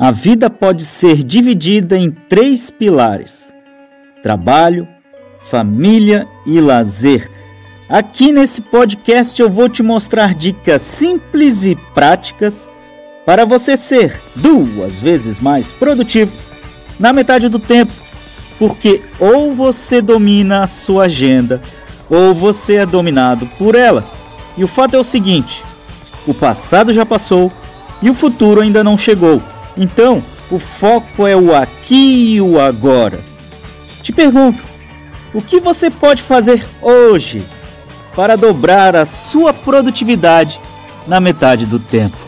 A vida pode ser dividida em três pilares: trabalho, família e lazer. Aqui nesse podcast eu vou te mostrar dicas simples e práticas para você ser duas vezes mais produtivo na metade do tempo, porque ou você domina a sua agenda ou você é dominado por ela. E o fato é o seguinte: o passado já passou e o futuro ainda não chegou. Então, o foco é o aqui e o agora. Te pergunto, o que você pode fazer hoje para dobrar a sua produtividade na metade do tempo?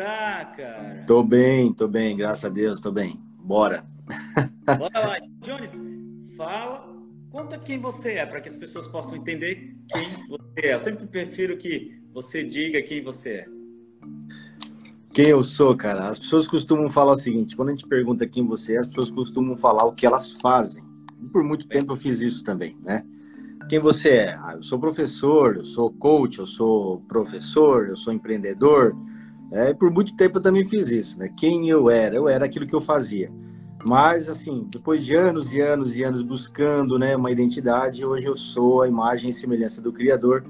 Tá, cara? Tô bem, tô bem, graças a Deus, tô bem. Bora. Bora lá. Jones, fala, conta quem você é, para que as pessoas possam entender quem você é. Eu sempre prefiro que você diga quem você é. Quem eu sou, cara? As pessoas costumam falar o seguinte: quando a gente pergunta quem você é, as pessoas costumam falar o que elas fazem. Por muito tempo eu fiz isso também, né? Quem você é? Ah, eu sou professor, eu sou coach, eu sou professor, eu sou empreendedor. É, por muito tempo eu também fiz isso, né? Quem eu era? Eu era aquilo que eu fazia. Mas, assim, depois de anos e anos e anos buscando né, uma identidade, hoje eu sou a imagem e semelhança do Criador.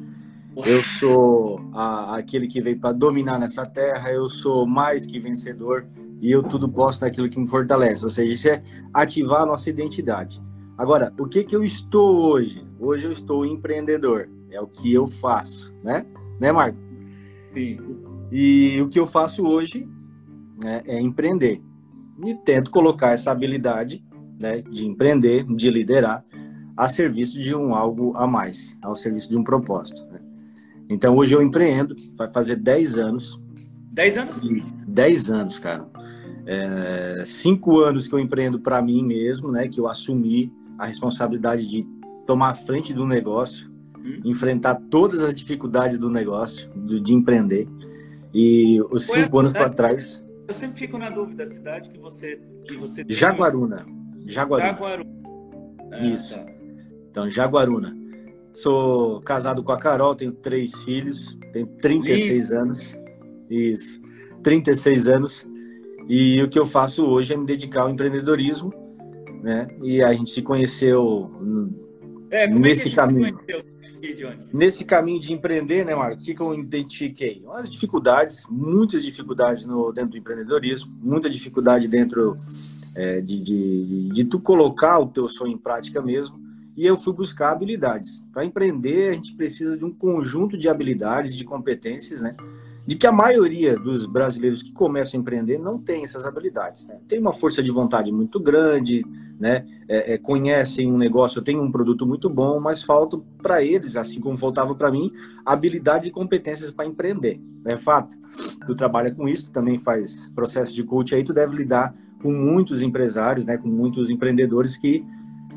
Eu sou a, aquele que veio para dominar nessa terra, eu sou mais que vencedor e eu tudo posso naquilo que me fortalece. Ou seja, isso é ativar a nossa identidade. Agora, o que, que eu estou hoje? Hoje eu estou empreendedor. É o que eu faço, né? Né, Marco? Sim. E o que eu faço hoje né, é empreender. E tento colocar essa habilidade né, de empreender, de liderar, a serviço de um algo a mais, ao serviço de um propósito. Né? Então, hoje eu empreendo, vai fazer 10 anos. 10 anos? 10 anos, cara. É, cinco anos que eu empreendo para mim mesmo, né? Que eu assumi a responsabilidade de tomar a frente do negócio, hum. enfrentar todas as dificuldades do negócio, de, de empreender. E os cinco é anos para trás. Eu sempre fico na dúvida da cidade que você que você. Jaguaruna. Jaguaruna. Jaguaruna. Ah, Isso. Tá. Então, Jaguaruna. Sou casado com a Carol, tenho três filhos, tenho 36 Lindo. anos. Isso. 36 anos. E o que eu faço hoje é me dedicar ao empreendedorismo né? E a gente se conheceu é, nesse é caminho. Nesse caminho de empreender, né, Marco? O que, que eu identifiquei? As dificuldades, muitas dificuldades no, dentro do empreendedorismo, muita dificuldade dentro é, de, de, de, tu colocar o teu sonho em prática mesmo. E eu fui buscar habilidades. Para empreender, a gente precisa de um conjunto de habilidades, de competências, né? De que a maioria dos brasileiros que começam a empreender não tem essas habilidades. Né? Tem uma força de vontade muito grande, né? É, é, conhecem um negócio, tem um produto muito bom, mas faltam para eles, assim como faltava para mim, habilidades e competências para empreender. É fato. Tu trabalha com isso, também faz processo de coach aí, tu deve lidar com muitos empresários, né? com muitos empreendedores que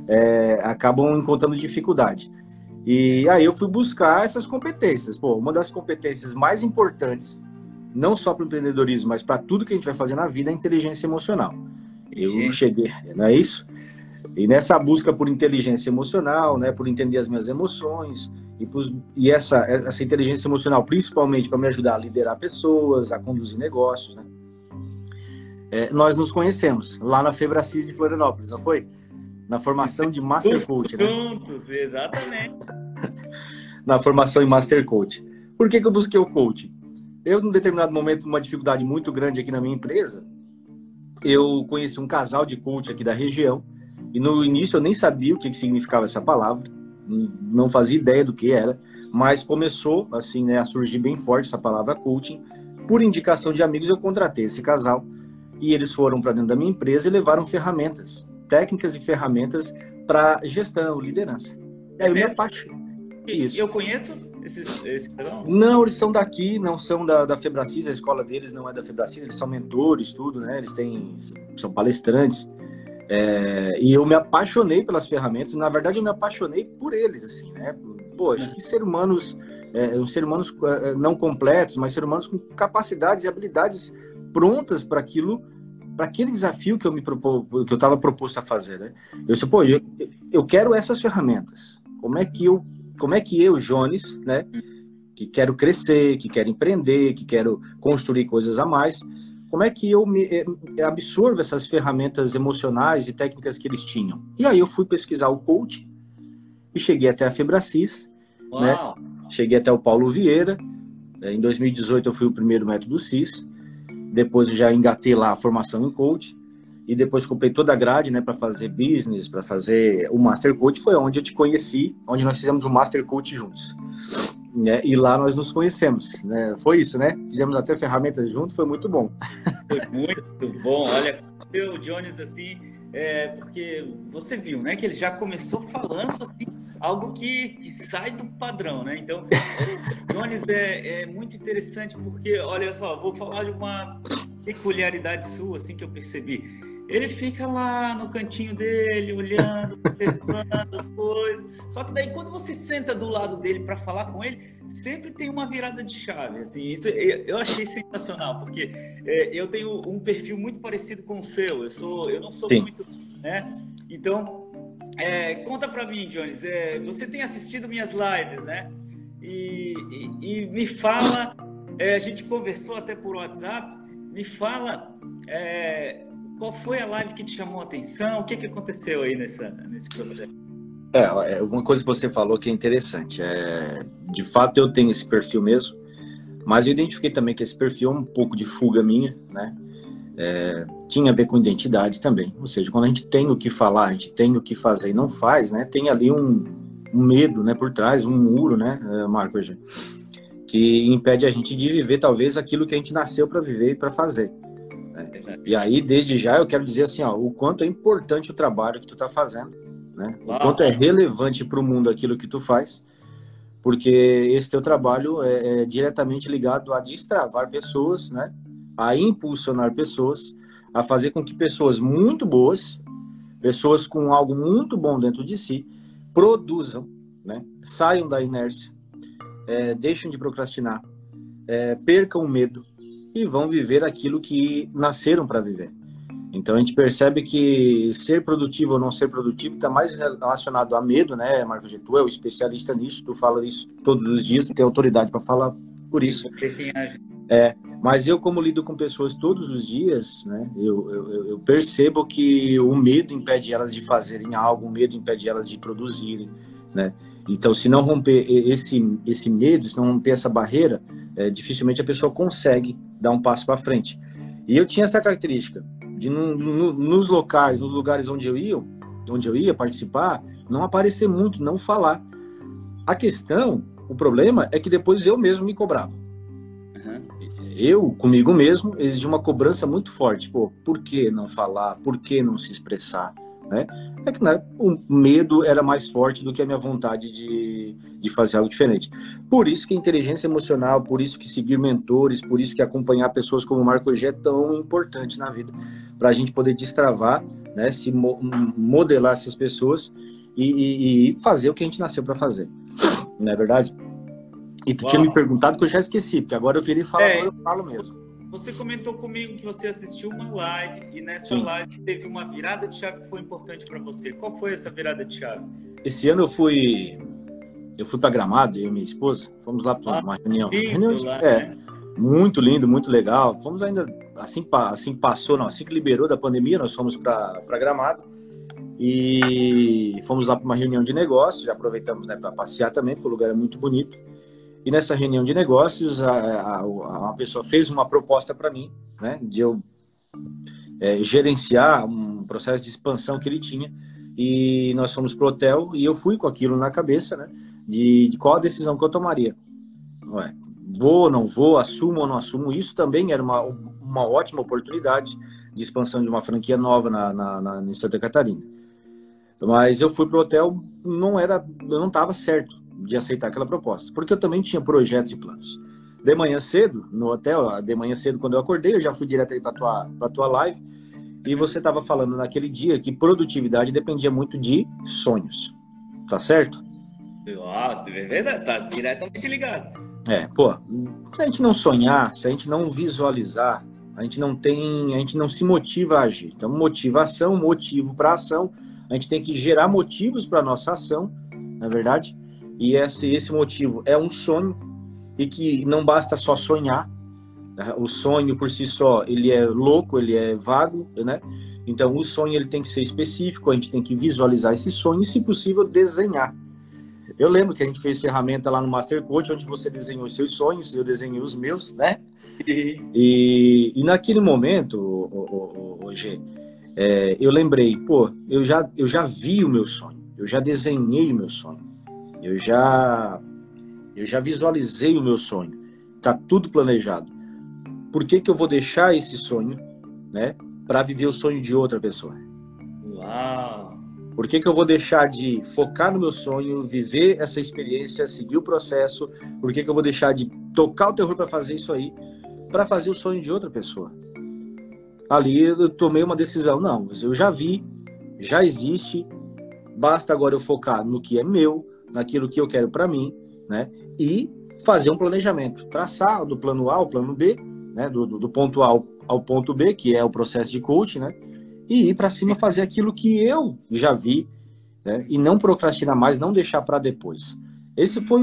é, acabam encontrando dificuldade. E aí eu fui buscar essas competências. Pô, uma das competências mais importantes, não só para o empreendedorismo, mas para tudo que a gente vai fazer na vida, é a inteligência emocional. Eu Sim. cheguei, não é isso? E nessa busca por inteligência emocional, né, por entender as minhas emoções, e, e essa, essa inteligência emocional, principalmente para me ajudar a liderar pessoas, a conduzir negócios, né? É, nós nos conhecemos lá na Febracis de Florianópolis, não foi? Na formação de Master Coach, né? Juntos, exatamente. na formação em Master Coach. Por que, que eu busquei o coach? Eu, num determinado momento, uma dificuldade muito grande aqui na minha empresa, eu conheci um casal de coach aqui da região, e no início eu nem sabia o que, que significava essa palavra, não fazia ideia do que era, mas começou assim né, a surgir bem forte essa palavra coaching. Por indicação de amigos, eu contratei esse casal e eles foram para dentro da minha empresa e levaram ferramentas técnicas e ferramentas para gestão, liderança. É, eu me apaixonei. Isso. Eu conheço esses, esses... Não, eles são daqui, não são da, da Febracis, a escola deles não é da Febracis, eles são mentores, tudo, né? Eles têm, são palestrantes. É, e eu me apaixonei pelas ferramentas, na verdade eu me apaixonei por eles, assim, né? Poxa, que ser humanos, é, ser humanos é, não completos, mas ser humanos com capacidades e habilidades prontas para aquilo para aquele desafio que eu me propô, que eu estava proposto a fazer, né? Eu disse, pô, eu, eu quero essas ferramentas. Como é que eu, como é que eu, Jones, né, que quero crescer, que quero empreender, que quero construir coisas a mais, como é que eu me eh, absorvo essas ferramentas emocionais e técnicas que eles tinham? E aí eu fui pesquisar o coach e cheguei até a Febracis, né? Cheguei até o Paulo Vieira. Em 2018 eu fui o primeiro método CIS. Depois eu já engatei lá a formação em coach e depois comprei toda a grade, né, para fazer business, para fazer o Master Coach, foi onde eu te conheci, onde nós fizemos o Master Coach juntos. Né? E lá nós nos conhecemos, né? Foi isso, né? Fizemos até ferramentas juntos, foi muito bom. Foi muito bom. Olha, o Jones assim, é, porque você viu, né, que ele já começou falando assim, algo que, que sai do padrão, né? Então, Jones é, é muito interessante porque, olha só, vou falar de uma peculiaridade sua, assim que eu percebi. Ele fica lá no cantinho dele, olhando, observando as coisas. Só que daí quando você senta do lado dele para falar com ele, sempre tem uma virada de chave. Assim, isso eu achei sensacional, porque é, eu tenho um perfil muito parecido com o seu. Eu sou, eu não sou Sim. muito, né? Então, é, conta para mim, Jones. É, você tem assistido minhas lives, né? E, e, e me fala. É, a gente conversou até por WhatsApp. Me fala é, qual foi a live que te chamou a atenção? O que, que aconteceu aí nessa, nesse processo? É, é, uma coisa que você falou que é interessante. É, de fato, eu tenho esse perfil mesmo, mas eu identifiquei também que esse perfil é um pouco de fuga minha, né? É, tinha a ver com identidade também. Ou seja, quando a gente tem o que falar, a gente tem o que fazer e não faz, né? Tem ali um, um medo, né, por trás, um muro, né, é, Marcos, que impede a gente de viver talvez aquilo que a gente nasceu para viver e para fazer. E aí, desde já, eu quero dizer assim, ó, o quanto é importante o trabalho que tu está fazendo, né? O quanto é relevante para o mundo aquilo que tu faz, porque esse teu trabalho é, é diretamente ligado a destravar pessoas, né? A impulsionar pessoas, a fazer com que pessoas muito boas, pessoas com algo muito bom dentro de si, produzam, né? Saiam da inércia, é, deixem de procrastinar, é, percam o medo e vão viver aquilo que nasceram para viver. Então a gente percebe que ser produtivo ou não ser produtivo está mais relacionado a medo, né, Marcos G? Tu é o especialista nisso, tu fala isso todos os dias, tu tem autoridade para falar por isso. É, mas eu, como lido com pessoas todos os dias, né, eu, eu, eu percebo que o medo impede elas de fazerem algo, o medo impede elas de produzirem, né? Então, se não romper esse, esse medo, se não romper essa barreira, é, dificilmente a pessoa consegue dar um passo para frente. E eu tinha essa característica de no, no, nos locais, nos lugares onde eu ia, onde eu ia participar, não aparecer muito, não falar. A questão, o problema é que depois eu mesmo me cobrava. Eu, comigo mesmo, exigia uma cobrança muito forte. Pô, por que não falar? Por que não se expressar? Né? É que né, o medo era mais forte do que a minha vontade de, de fazer algo diferente. Por isso que a inteligência emocional, por isso que seguir mentores, por isso que acompanhar pessoas como o Marco G é tão importante na vida, para a gente poder destravar, né, se mo modelar essas pessoas e, e, e, fazer o que a gente nasceu para fazer. Não é verdade? E tu Uau. tinha me perguntado que eu já esqueci, porque agora eu virei falar, é, eu falo mesmo. Você comentou comigo que você assistiu uma live e nessa Sim. live teve uma virada de chave que foi importante para você. Qual foi essa virada de chave? Esse ano eu fui eu fui para Gramado, eu e minha esposa, fomos lá para ah, uma reunião. Reunião de, lá, é, né? muito lindo, muito legal. Fomos ainda assim, assim passou, não, assim que liberou da pandemia, nós fomos para Gramado e fomos lá para uma reunião de negócios. Já aproveitamos né, para passear também, porque o lugar é muito bonito. E nessa reunião de negócios, a, a, a pessoa fez uma proposta para mim, né, de eu é, gerenciar um processo de expansão que ele tinha. E nós fomos pro hotel e eu fui com aquilo na cabeça, né, de, de qual a decisão que eu tomaria. Ué, vou, não vou, assumo ou não assumo. Isso também era uma, uma ótima oportunidade de expansão de uma franquia nova na, na, na em Santa Catarina. Mas eu fui pro hotel, não era, eu não estava certo de aceitar aquela proposta, porque eu também tinha projetos e planos. De manhã cedo, no hotel, de manhã cedo, quando eu acordei, eu já fui direto aí para tua, pra tua live, e você estava falando naquele dia que produtividade dependia muito de sonhos. Tá certo? Nossa, é verdade, tá diretamente ligado. É, pô, se a gente não sonhar, se a gente não visualizar, A gente não tem, a gente não se motiva a agir. Então, motivação, motivo para ação, a gente tem que gerar motivos para nossa ação, na é verdade. E esse esse motivo é um sonho e que não basta só sonhar. Né? O sonho por si só, ele é louco, ele é vago, né? Então, o sonho ele tem que ser específico, a gente tem que visualizar esse sonho e, se possível, desenhar. Eu lembro que a gente fez ferramenta lá no Master Coach, onde você desenhou os seus sonhos, eu desenhei os meus, né? E, e naquele momento, G, é, eu lembrei, pô, eu já, eu já vi o meu sonho, eu já desenhei o meu sonho, eu já, eu já visualizei o meu sonho, tá tudo planejado. Por que, que eu vou deixar esse sonho, né, para viver o sonho de outra pessoa? Uau! Por que, que eu vou deixar de focar no meu sonho, viver essa experiência, seguir o processo? Por que, que eu vou deixar de tocar o terror para fazer isso aí, para fazer o sonho de outra pessoa? Ali eu tomei uma decisão. Não, eu já vi, já existe, basta agora eu focar no que é meu, naquilo que eu quero para mim, né? E fazer um planejamento, traçar do plano A ao plano B, né? Do, do, do ponto A ao, ao ponto B, que é o processo de coaching, né? e ir para cima fazer aquilo que eu já vi, né? E não procrastinar mais, não deixar para depois. Esse foi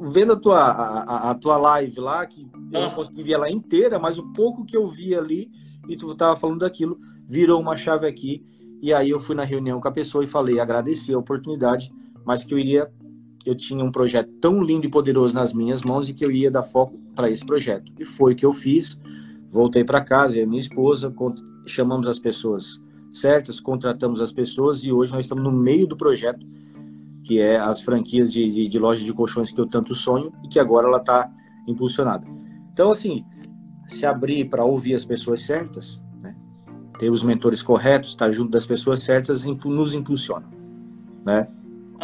vendo a tua, a, a, tua live lá, que eu não consegui ver ela inteira, mas o pouco que eu vi ali, e tu estava falando daquilo, virou uma chave aqui. E aí eu fui na reunião com a pessoa e falei, agradeci a oportunidade, mas que eu iria, eu tinha um projeto tão lindo e poderoso nas minhas mãos e que eu ia dar foco para esse projeto. E foi o que eu fiz. Voltei para casa, e a minha esposa, chamamos as pessoas certas, contratamos as pessoas e hoje nós estamos no meio do projeto, que é as franquias de, de, de loja de colchões que eu tanto sonho e que agora ela está impulsionada. Então, assim, se abrir para ouvir as pessoas certas, né? ter os mentores corretos, estar junto das pessoas certas, nos impulsiona, né?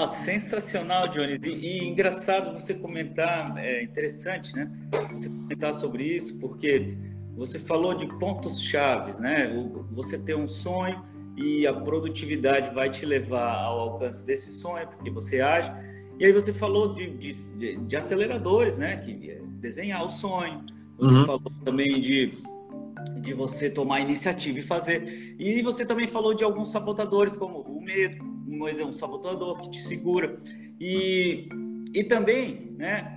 Ah, sensacional, Jones. E, e, engraçado você comentar, é interessante, né? Você comentar sobre isso, porque você falou de pontos chaves, né? Você ter um sonho e a produtividade vai te levar ao alcance desse sonho, porque você age. E aí você falou de, de, de aceleradores, né? Que é desenhar o sonho. Você uhum. falou também de, de você tomar iniciativa e fazer. E você também falou de alguns sabotadores, como o medo. Medo é um sabotador que te segura. E, e também, né?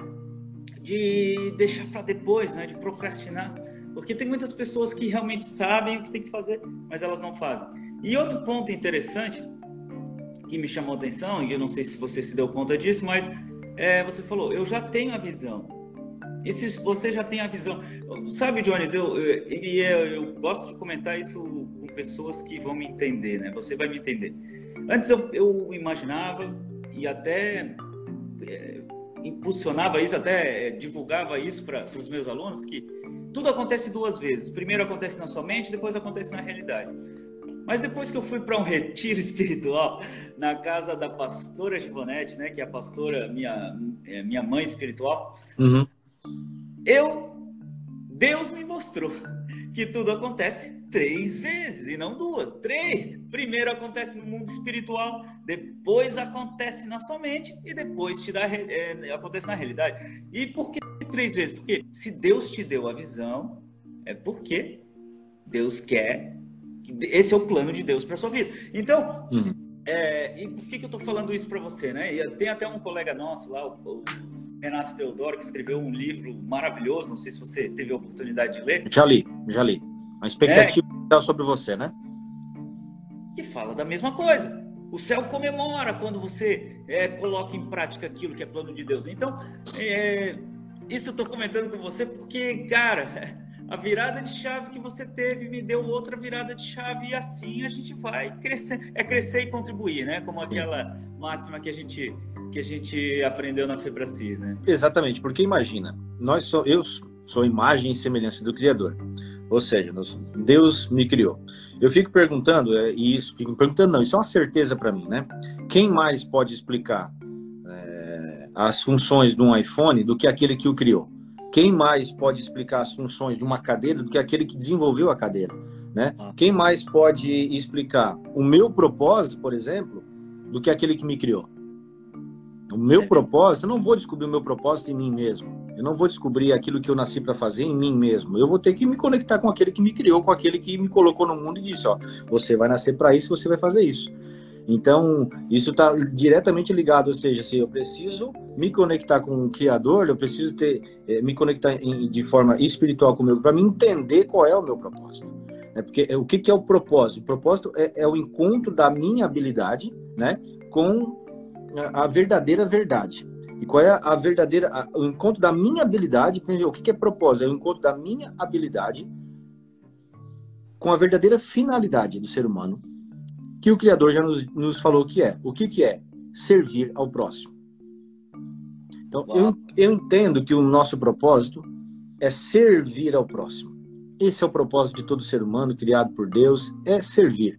De deixar para depois, né? De procrastinar. Porque tem muitas pessoas que realmente sabem o que tem que fazer, mas elas não fazem. E outro ponto interessante que me chamou a atenção, e eu não sei se você se deu conta disso, mas é, você falou, eu já tenho a visão. E se você já tem a visão. Sabe, Jones, eu, eu, eu, eu gosto de comentar isso com pessoas que vão me entender, né? Você vai me entender. Antes eu, eu imaginava e até é, impulsionava isso, até é, divulgava isso para os meus alunos, que tudo acontece duas vezes. Primeiro acontece na sua mente, depois acontece na realidade. Mas depois que eu fui para um retiro espiritual na casa da pastora Givonete, né, que é a pastora minha é, minha mãe espiritual, uhum. eu Deus me mostrou que tudo acontece três vezes e não duas, três. Primeiro acontece no mundo espiritual, depois acontece na sua mente e depois te dá, é, acontece na realidade. E por que três vezes? Porque se Deus te deu a visão, é porque Deus quer. Esse é o plano de Deus para sua vida. Então, uhum. é, e por que, que eu estou falando isso para você, né? E tem até um colega nosso lá, o, o Renato Teodoro, que escreveu um livro maravilhoso, não sei se você teve a oportunidade de ler. Já li, já li. Uma expectativa é, sobre você, né? Que fala da mesma coisa. O céu comemora quando você é, coloca em prática aquilo que é plano de Deus. Então, é, isso eu estou comentando com você porque, cara, a virada de chave que você teve me deu outra virada de chave e assim a gente vai crescer. É crescer e contribuir, né? Como aquela máxima que a gente que a gente aprendeu na Febracis, né? Exatamente, porque imagina, nós sou, eu sou imagem e semelhança do Criador. Ou seja, Deus me criou. Eu fico perguntando, é, e isso, fico perguntando, não, isso é uma certeza para mim, né? Quem mais pode explicar é, as funções de um iPhone do que aquele que o criou? Quem mais pode explicar as funções de uma cadeira do que aquele que desenvolveu a cadeira? Né? Ah. Quem mais pode explicar o meu propósito, por exemplo, do que aquele que me criou? O meu propósito, eu não vou descobrir o meu propósito em mim mesmo. Eu não vou descobrir aquilo que eu nasci para fazer em mim mesmo. Eu vou ter que me conectar com aquele que me criou, com aquele que me colocou no mundo e disse: ó, você vai nascer para isso, você vai fazer isso. Então, isso está diretamente ligado, ou seja, se eu preciso me conectar com o Criador, eu preciso ter, é, me conectar em, de forma espiritual comigo, para me entender qual é o meu propósito. Né? Porque é, o que, que, é o propósito? O propósito é, é, o encontro da minha habilidade né, com a verdadeira verdade. E qual é a verdadeira, a, o encontro da minha habilidade, o que, que é propósito? É o encontro da minha habilidade com a verdadeira finalidade do ser humano, que o Criador já nos, nos falou que é. O que, que é? Servir ao próximo. Então, eu, eu entendo que o nosso propósito é servir ao próximo. Esse é o propósito de todo ser humano criado por Deus, é servir.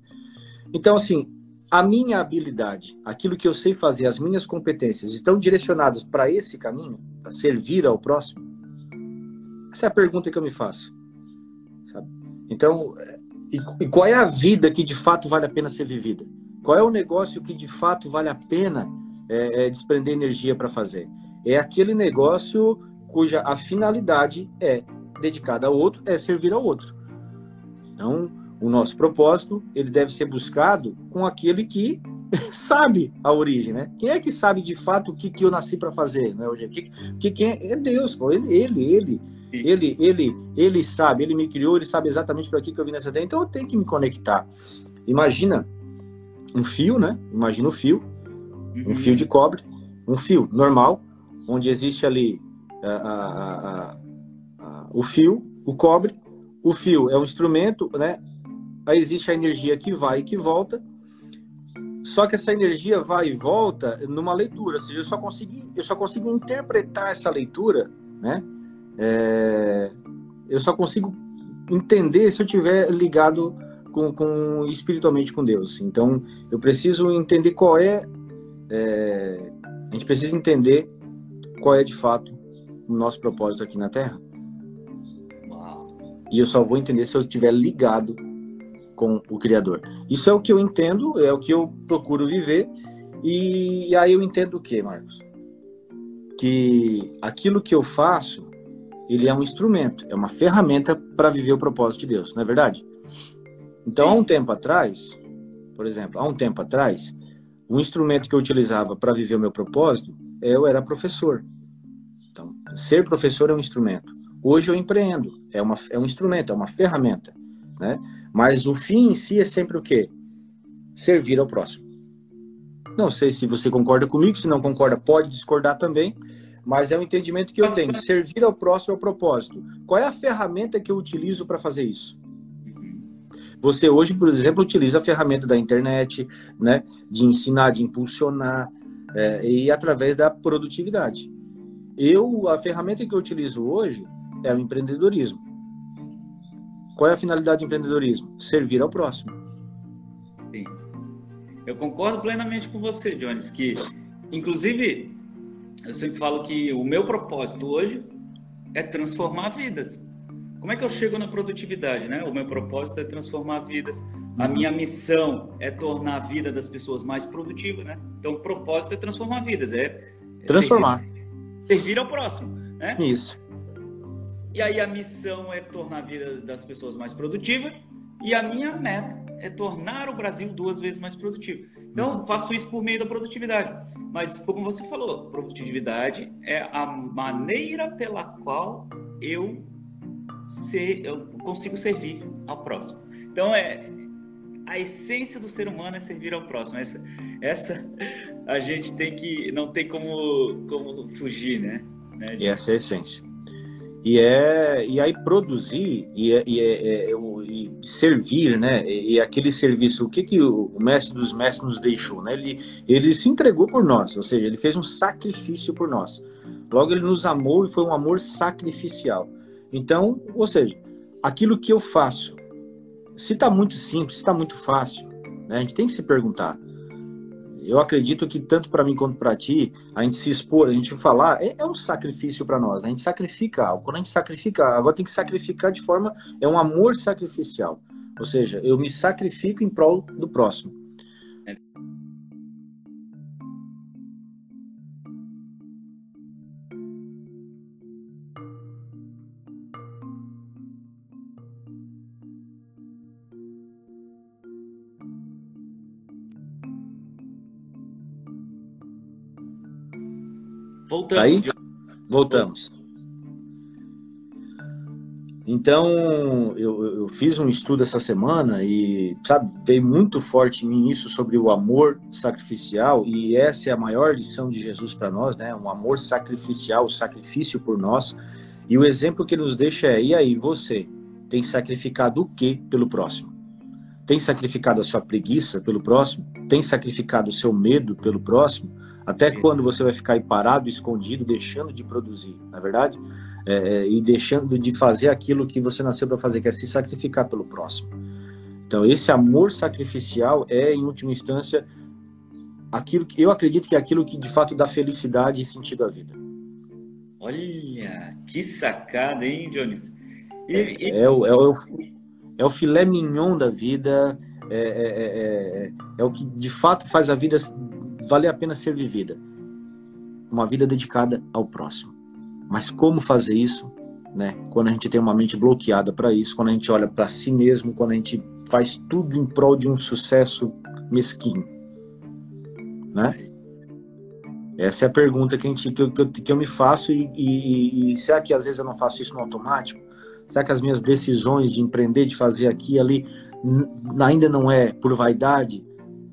Então, assim, a minha habilidade, aquilo que eu sei fazer, as minhas competências, estão direcionadas para esse caminho, para servir ao próximo? Essa é a pergunta que eu me faço. Sabe? Então, e, e, qual é a vida que de fato vale a pena ser vivida? Qual é o negócio que de fato vale a pena é, é, desprender energia para fazer? É aquele negócio cuja a finalidade é dedicada ao outro, é servir ao outro. Então, o nosso propósito ele deve ser buscado com aquele que sabe a origem, né? Quem é que sabe de fato o que, que eu nasci para fazer, né? Hoje, que, que quem é, é Deus, pô. ele, ele, ele ele, ele, ele sabe, ele me criou, ele sabe exatamente para que, que eu vim nessa terra, então eu tenho que me conectar. Imagina um fio, né? Imagina um fio, um uhum. fio de cobre, um fio normal, onde existe ali o fio, o cobre, o fio é um instrumento, né? Aí existe a energia que vai e que volta. Só que essa energia vai e volta numa leitura, ou seja, eu só consigo, eu só consigo interpretar essa leitura, né? é, eu só consigo entender se eu tiver ligado com, com, espiritualmente com Deus. Então, eu preciso entender qual é, é, a gente precisa entender qual é de fato o nosso propósito aqui na Terra. E eu só vou entender se eu estiver ligado com o Criador. Isso é o que eu entendo, é o que eu procuro viver. E aí eu entendo o que, Marcos? Que aquilo que eu faço ele é um instrumento, é uma ferramenta para viver o propósito de Deus, não é verdade? Então, há um tempo atrás, por exemplo, há um tempo atrás, o instrumento que eu utilizava para viver o meu propósito, eu era professor. Então, ser professor é um instrumento. Hoje eu empreendo, é, uma, é um instrumento, é uma ferramenta, né? Mas o fim em si é sempre o quê? Servir ao próximo. Não sei se você concorda comigo, se não concorda, pode discordar também, mas é o entendimento que eu tenho. Servir ao próximo é o propósito. Qual é a ferramenta que eu utilizo para fazer isso? Você hoje, por exemplo, utiliza a ferramenta da internet, né, de ensinar, de impulsionar, é, e através da produtividade. Eu, a ferramenta que eu utilizo hoje é o empreendedorismo. Qual é a finalidade do empreendedorismo? Servir ao próximo. Sim. Eu concordo plenamente com você, Jones, que, inclusive, eu sempre falo que o meu propósito hoje é transformar vidas. Como é que eu chego na produtividade, né? O meu propósito é transformar vidas. A minha missão é tornar a vida das pessoas mais produtiva, né? Então, o propósito é transformar vidas, é, transformar, servir, servir ao próximo, né? Isso. E aí a missão é tornar a vida das pessoas mais produtiva e a minha meta é tornar o Brasil duas vezes mais produtivo. Então, faço isso por meio da produtividade. Mas, como você falou, produtividade é a maneira pela qual eu, ser, eu consigo servir ao próximo. Então, é a essência do ser humano é servir ao próximo. Essa, essa a gente tem que não tem como, como fugir, né? né e essa é a essência. E, é, e aí produzir e, é, e, é, é, e servir, né? E, aquele serviço, o que, que o mestre dos mestres nos deixou, né? Ele, ele se entregou por nós, ou seja, ele fez um sacrifício por nós. Logo, ele nos amou e foi um amor sacrificial. Então, ou seja, aquilo que eu faço, se está muito simples, se está muito fácil, né? a gente tem que se perguntar: eu acredito que tanto para mim quanto para ti, a gente se expor, a gente falar, é, é um sacrifício para nós. A gente sacrifica algo. Quando a gente sacrifica, agora tem que sacrificar de forma. É um amor sacrificial. Ou seja, eu me sacrifico em prol do próximo. Voltamos. Aí? Voltamos. Então, eu, eu, fiz um estudo essa semana e, sabe, veio muito forte em mim isso sobre o amor sacrificial, e essa é a maior lição de Jesus para nós, né? Um amor sacrificial, o sacrifício por nós. E o exemplo que nos deixa é: e aí, você tem sacrificado o que pelo próximo? Tem sacrificado a sua preguiça pelo próximo? Tem sacrificado o seu medo pelo próximo? Até quando você vai ficar aí parado, escondido, deixando de produzir, na é verdade? É, é, e deixando de fazer aquilo que você nasceu para fazer, que é se sacrificar pelo próximo. Então, esse amor sacrificial é, em última instância, aquilo que eu acredito que é aquilo que de fato dá felicidade e sentido à vida. Olha, que sacada, hein, Jones? E, é, e... É, o, é, o, é o filé mignon da vida, é, é, é, é o que de fato faz a vida valer a pena ser vivida. Uma vida dedicada ao próximo. Mas como fazer isso? Né? Quando a gente tem uma mente bloqueada para isso, quando a gente olha para si mesmo, quando a gente faz tudo em prol de um sucesso mesquinho, né? Essa é a pergunta que, a gente, que, eu, que eu me faço e, e, e, será que às vezes eu não faço isso no automático? Será que as minhas decisões de empreender, de fazer aqui e ali, ainda não é por vaidade,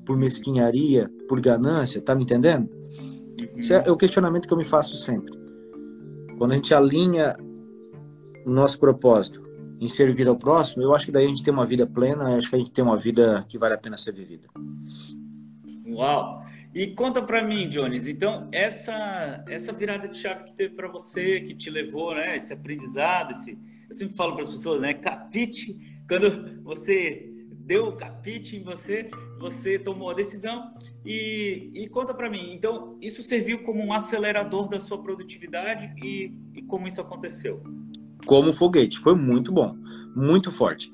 por mesquinharia, por ganância? Tá me entendendo? Uhum. Esse é o questionamento que eu me faço sempre. Quando a gente alinha o nosso propósito em servir ao próximo, eu acho que daí a gente tem uma vida plena, acho que a gente tem uma vida que vale a pena ser vivida. Uau! E conta para mim, Jones, então essa essa virada de chave que teve para você, que te levou, né, esse aprendizado, esse eu sempre falo para as pessoas, né, capite, quando você deu o capite em você, você tomou a decisão e, e conta para mim. Então, isso serviu como um acelerador da sua produtividade e, e como isso aconteceu? Como foguete, foi muito bom, muito forte.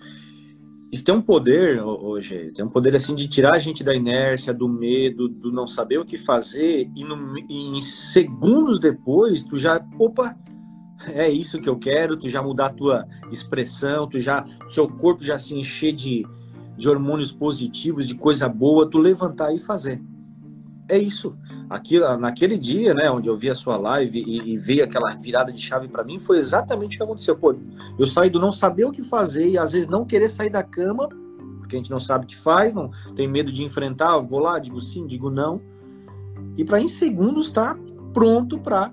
Isso tem um poder hoje, tem um poder assim de tirar a gente da inércia, do medo, do não saber o que fazer e, no, e em segundos depois tu já, opa, é isso que eu quero, tu já mudar a tua expressão, tu já, seu corpo já se encher de, de hormônios positivos, de coisa boa, tu levantar e fazer. É isso. Aquilo, naquele dia, né, onde eu vi a sua live e, e veio aquela virada de chave para mim, foi exatamente o que aconteceu. Pô, eu saí do não saber o que fazer e às vezes não querer sair da cama, porque a gente não sabe o que faz, não tem medo de enfrentar, vou lá, digo sim, digo não. E para em segundos estar tá pronto para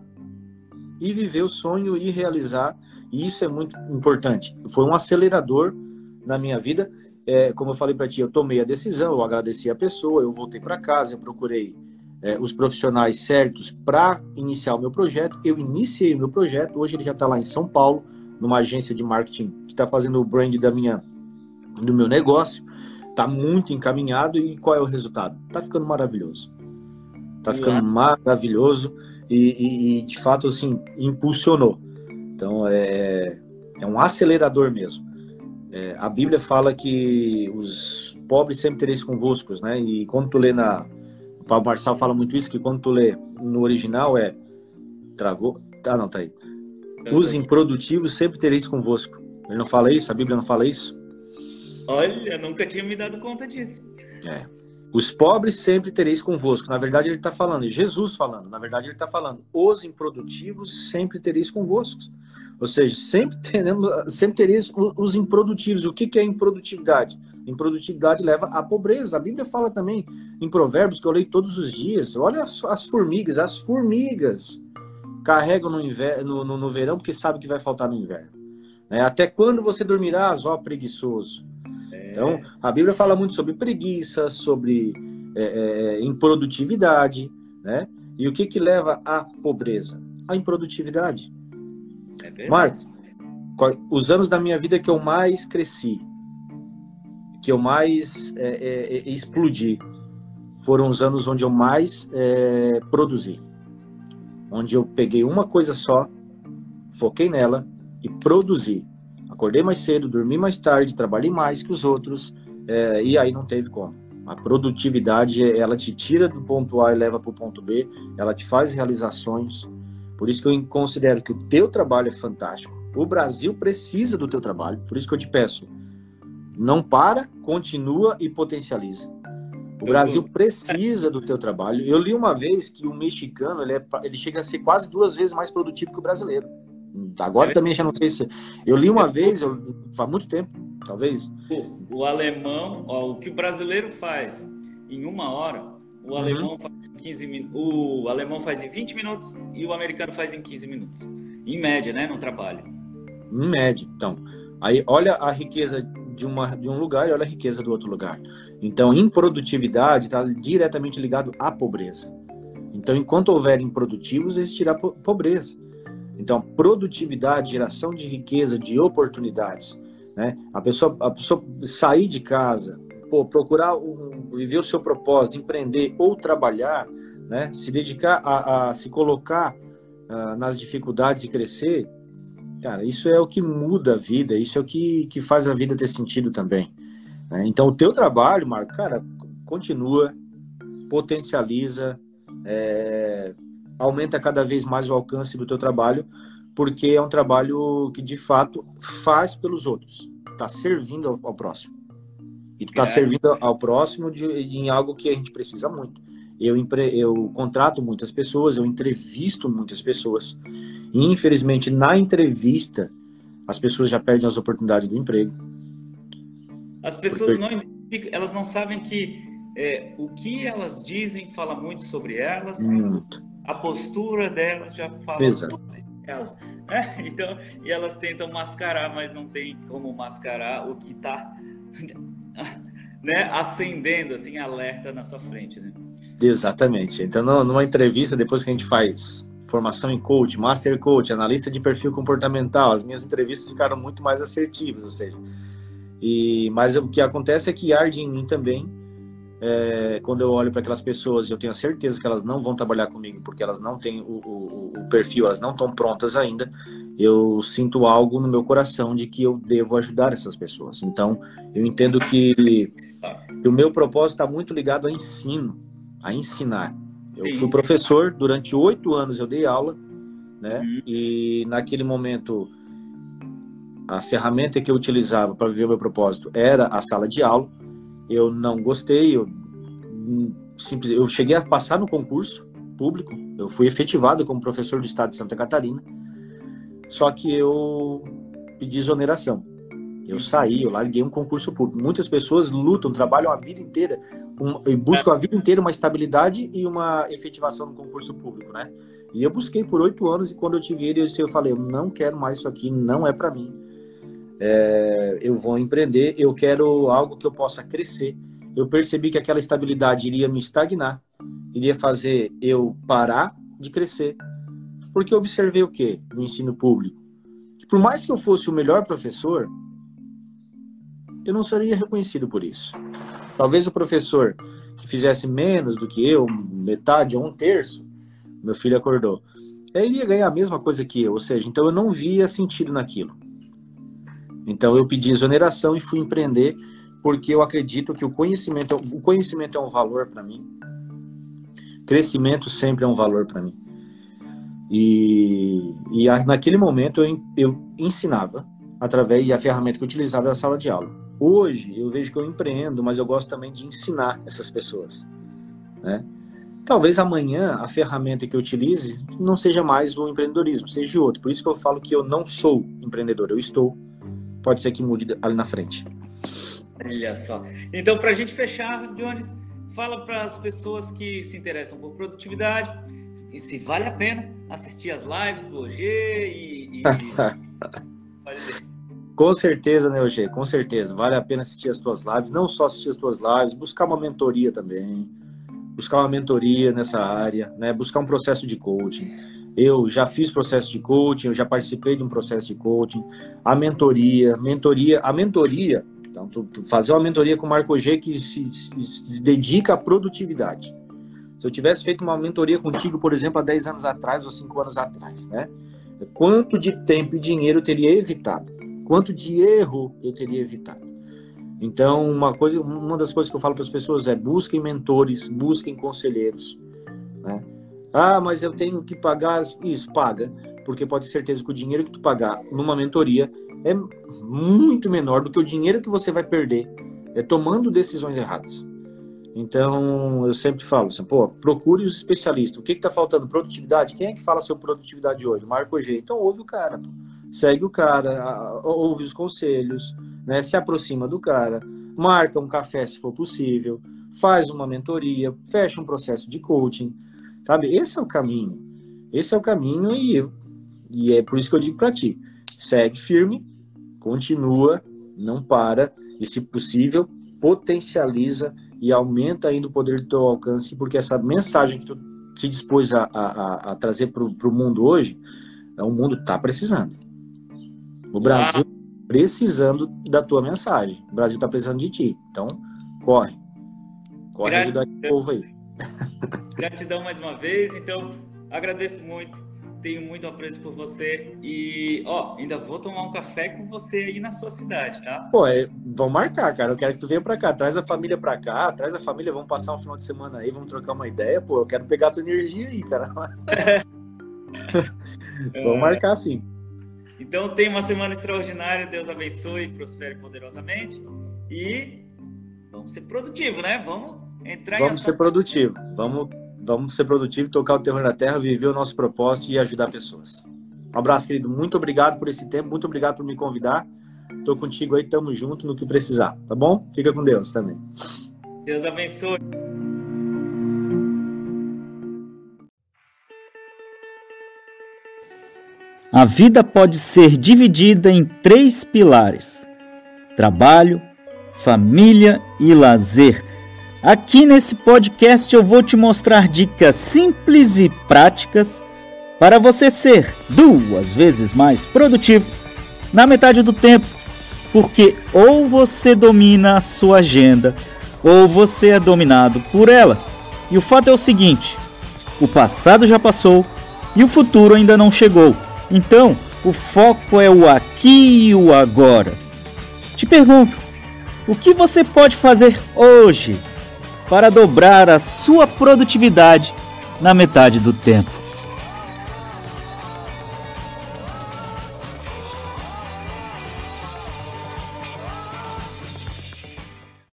ir viver o sonho e realizar. E isso é muito importante. Foi um acelerador na minha vida é, como eu falei para ti, eu tomei a decisão, eu agradeci a pessoa, eu voltei para casa, eu procurei é, os profissionais certos para iniciar o meu projeto. Eu iniciei o meu projeto, hoje ele já está lá em São Paulo, numa agência de marketing que está fazendo o brand da minha, do meu negócio. Está muito encaminhado e qual é o resultado? Está ficando maravilhoso. Está ficando maravilhoso e, e, e, de fato assim impulsionou. Então é, é um acelerador mesmo. É, a Bíblia fala que os pobres sempre tereis convosco, né? E quando tu lê na. O Paulo Marçal fala muito isso, que quando tu lê no original é. Travou. Ah, não, tá aí. Os improdutivos sempre tereis convosco. Ele não fala isso? A Bíblia não fala isso? Olha, nunca tinha me dado conta disso. É. Os pobres sempre tereis convosco. Na verdade, ele está falando, Jesus falando, na verdade, ele está falando, os improdutivos sempre tereis convosco. Ou seja, sempre teremos, sempre tereis os improdutivos. O que, que é improdutividade? Improdutividade leva à pobreza. A Bíblia fala também em Provérbios, que eu leio todos os dias. Olha as, as formigas, as formigas carregam no, inverno, no, no, verão porque sabe que vai faltar no inverno. É, até quando você dormirás, ó preguiçoso? É. Então, a Bíblia fala muito sobre preguiça, sobre é, é, improdutividade, né? E o que que leva à pobreza? A improdutividade. É Marco, os anos da minha vida que eu mais cresci, que eu mais é, é, é, explodi, foram os anos onde eu mais é, produzi. Onde eu peguei uma coisa só, foquei nela e produzi. Acordei mais cedo, dormi mais tarde, trabalhei mais que os outros, é, e aí não teve como. A produtividade, ela te tira do ponto A e leva para o ponto B, ela te faz realizações, por isso que eu considero que o teu trabalho é fantástico. O Brasil precisa do teu trabalho. Por isso que eu te peço, não para, continua e potencializa. O Brasil precisa do teu trabalho. Eu li uma vez que o mexicano ele, é, ele chega a ser quase duas vezes mais produtivo que o brasileiro. Agora é também já não sei se. Eu li uma vez, eu, faz muito tempo, talvez. O, o alemão, ó, o que o brasileiro faz em uma hora, o uhum. alemão faz 15 minutos. O alemão faz em 20 minutos e o americano faz em 15 minutos. Em média, né? No trabalho. Em média. Então, aí olha a riqueza de, uma, de um lugar e olha a riqueza do outro lugar. Então, improdutividade está diretamente ligado à pobreza. Então, enquanto houver improdutivos, existirá pobreza. Então, produtividade, geração de riqueza, de oportunidades. Né? A, pessoa, a pessoa sair de casa, pô, procurar um, viver o seu propósito, empreender ou trabalhar, né? se dedicar a, a se colocar uh, nas dificuldades e crescer, cara, isso é o que muda a vida, isso é o que, que faz a vida ter sentido também. Né? Então, o teu trabalho, Marco, cara, continua, potencializa, é, aumenta cada vez mais o alcance do teu trabalho, porque é um trabalho que de fato faz pelos outros, está servindo ao, ao, próximo. E tu está é. servindo ao próximo de, em algo que a gente precisa muito. Eu, eu contrato muitas pessoas, eu entrevisto muitas pessoas. E, infelizmente, na entrevista, as pessoas já perdem as oportunidades do emprego. As pessoas Porque... não elas não sabem que é, o que elas dizem fala muito sobre elas. Muito. A postura delas já fala Exato. elas. Né? Então, e elas tentam mascarar, mas não tem como mascarar o que está né, acendendo, assim, alerta na sua frente, né? Exatamente. Então, numa entrevista, depois que a gente faz formação em coach, master coach, analista de perfil comportamental, as minhas entrevistas ficaram muito mais assertivas, ou seja, e mas o que acontece é que arde em mim também é, quando eu olho para aquelas pessoas, eu tenho certeza que elas não vão trabalhar comigo porque elas não têm o, o, o, perfil, elas não estão prontas ainda. Eu sinto algo no meu coração de que eu devo ajudar essas pessoas. Então, eu entendo que, que o meu propósito está muito ligado a ensino, a ensinar. Eu fui professor durante oito anos, eu dei aula, né? Uhum. E naquele momento a ferramenta que eu utilizava para viver o meu propósito era a sala de aula eu não gostei, eu, simples, eu cheguei a passar no concurso público, eu fui efetivado como professor do estado de Santa Catarina, só que eu pedi exoneração. Eu saí, eu larguei um concurso público. Muitas pessoas lutam, trabalham a vida inteira um, buscam a vida inteira uma estabilidade e uma efetivação no concurso público, né? E eu busquei por oito anos e quando eu tive ele, eu falei, eu não quero mais isso aqui, não é para mim é, eu vou empreender, eu quero algo que eu possa crescer. Eu percebi que aquela estabilidade iria me estagnar, iria fazer eu parar de crescer. Porque eu observei o que no ensino público? Que por mais que eu fosse o melhor professor, eu não seria reconhecido por isso. Talvez o professor que fizesse menos do que eu, metade ou um terço, meu filho acordou, ele iria ganhar a mesma coisa que eu, ou seja, então eu não via sentido naquilo. Então eu pedi exoneração e fui empreender porque eu acredito que o conhecimento, o conhecimento é um valor para mim. Crescimento sempre é um valor para mim. E, e naquele momento eu, eu ensinava através da ferramenta que eu utilizava na sala de aula. Hoje eu vejo que eu empreendo, mas eu gosto também de ensinar essas pessoas, né? Talvez amanhã a ferramenta que eu utilize não seja mais o empreendedorismo, seja outro. Por isso que eu falo que eu não sou empreendedor, eu estou pode ser que mude ali na frente. Olha só. Então, para a gente fechar, Jones, fala para as pessoas que se interessam por produtividade e se vale a pena assistir as lives do OG e. e... Com certeza, né, OG? Com certeza. Vale a pena assistir as tuas lives. Não só assistir as tuas lives, buscar uma mentoria também. Buscar uma mentoria nessa área, né? Buscar um processo de coaching eu já fiz processo de coaching, eu já participei de um processo de coaching, a mentoria, mentoria, a mentoria, então, tu, tu fazer uma mentoria com o Marco G que se, se, se, dedica à produtividade. Se eu tivesse feito uma mentoria contigo, por exemplo, há 10 anos atrás ou 5 anos atrás, né? Quanto de tempo e dinheiro eu teria evitado? Quanto de erro eu teria evitado? Então, uma coisa, uma das coisas que eu falo para as pessoas é busquem mentores, busquem conselheiros, né? Ah, mas eu tenho que pagar isso, paga, porque pode ter certeza que o dinheiro que tu pagar numa mentoria é muito menor do que o dinheiro que você vai perder é, tomando decisões erradas. Então, eu sempre falo assim, pô, procure os especialistas. O que está faltando? Produtividade? Quem é que fala sobre produtividade hoje? Marco G. Então, ouve o cara. Segue o cara, ouve os conselhos, né? se aproxima do cara, marca um café se for possível, faz uma mentoria, fecha um processo de coaching, sabe? Esse é o caminho. Esse é o caminho e, e é por isso que eu digo para ti, segue firme, continua, não para e, se possível, potencializa e aumenta ainda o poder do teu alcance, porque essa mensagem que tu se dispôs a, a, a trazer para o mundo hoje, é o mundo está precisando. O Brasil ah. precisando da tua mensagem. O Brasil está precisando de ti. Então, corre. Corre Gratidão. ajudar o povo aí. Gratidão mais uma vez. Então, agradeço muito tenho muito apreço por você e, ó, ainda vou tomar um café com você aí na sua cidade, tá? Pô, é, vamos marcar, cara. Eu quero que tu venha pra cá. Traz a família pra cá, traz a família, vamos passar um final de semana aí, vamos trocar uma ideia. Pô, eu quero pegar a tua energia aí, cara. vamos marcar sim. Então, tenha uma semana extraordinária. Deus abençoe e prospere poderosamente. E vamos ser produtivos, né? Vamos entrar Vamos ser produtivos. Vamos Vamos ser produtivos, tocar o terror na terra, viver o nosso propósito e ajudar pessoas. Um abraço, querido. Muito obrigado por esse tempo, muito obrigado por me convidar. Tô contigo aí, tamo junto no que precisar, tá bom? Fica com Deus também. Deus abençoe. A vida pode ser dividida em três pilares: trabalho, família e lazer Aqui nesse podcast eu vou te mostrar dicas simples e práticas para você ser duas vezes mais produtivo na metade do tempo, porque ou você domina a sua agenda ou você é dominado por ela. E o fato é o seguinte: o passado já passou e o futuro ainda não chegou. Então, o foco é o aqui e o agora. Te pergunto, o que você pode fazer hoje para dobrar a sua produtividade na metade do tempo.